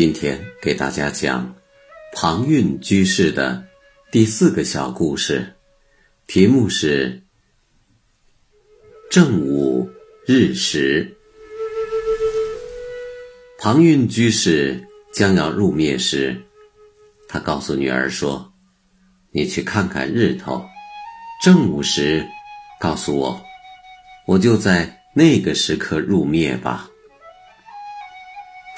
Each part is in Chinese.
今天给大家讲庞蕴居士的第四个小故事，题目是“正午日食”。庞蕴居士将要入灭时，他告诉女儿说：“你去看看日头，正午时告诉我，我就在那个时刻入灭吧。”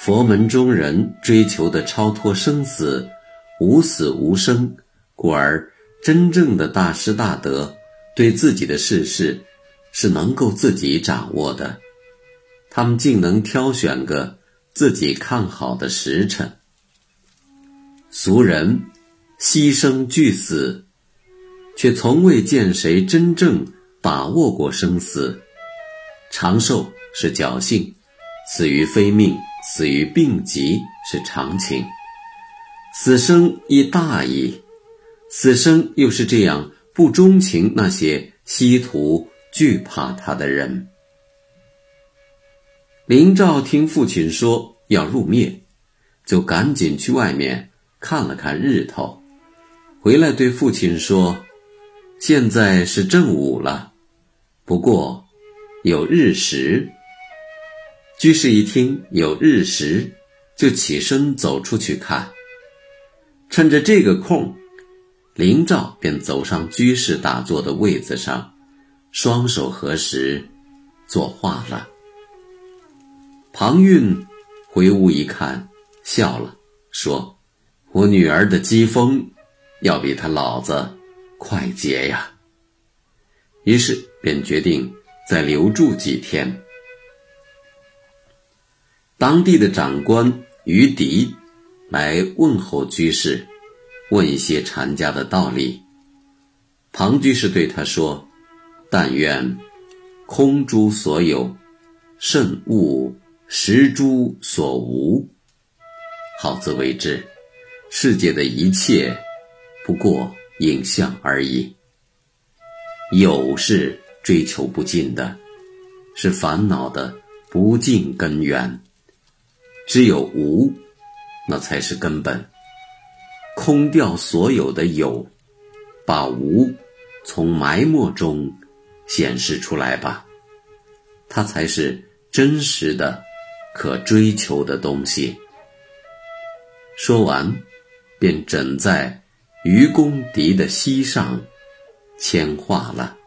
佛门中人追求的超脱生死、无死无生，故而真正的大师大德对自己的世事是能够自己掌握的。他们竟能挑选个自己看好的时辰。俗人牺牲惧死，却从未见谁真正把握过生死。长寿是侥幸，死于非命。死于病疾是常情，死生亦大矣。死生又是这样不钟情那些希图惧怕他的人。林兆听父亲说要入灭，就赶紧去外面看了看日头，回来对父亲说：“现在是正午了，不过有日食。”居士一听有日食，就起身走出去看。趁着这个空，林照便走上居士打坐的位子上，双手合十，作画了。庞蕴回屋一看，笑了，说：“我女儿的机锋，要比他老子快捷呀。”于是便决定再留住几天。当地的长官于迪来问候居士，问一些禅家的道理。庞居士对他说：“但愿空诸所有，慎勿实诸所无。好自为之。世界的一切不过影像而已。有是追求不尽的，是烦恼的不尽根源。”只有无，那才是根本。空掉所有的有，把无从埋没中显示出来吧，它才是真实的、可追求的东西。说完，便枕在愚公敌的膝上，铅画了。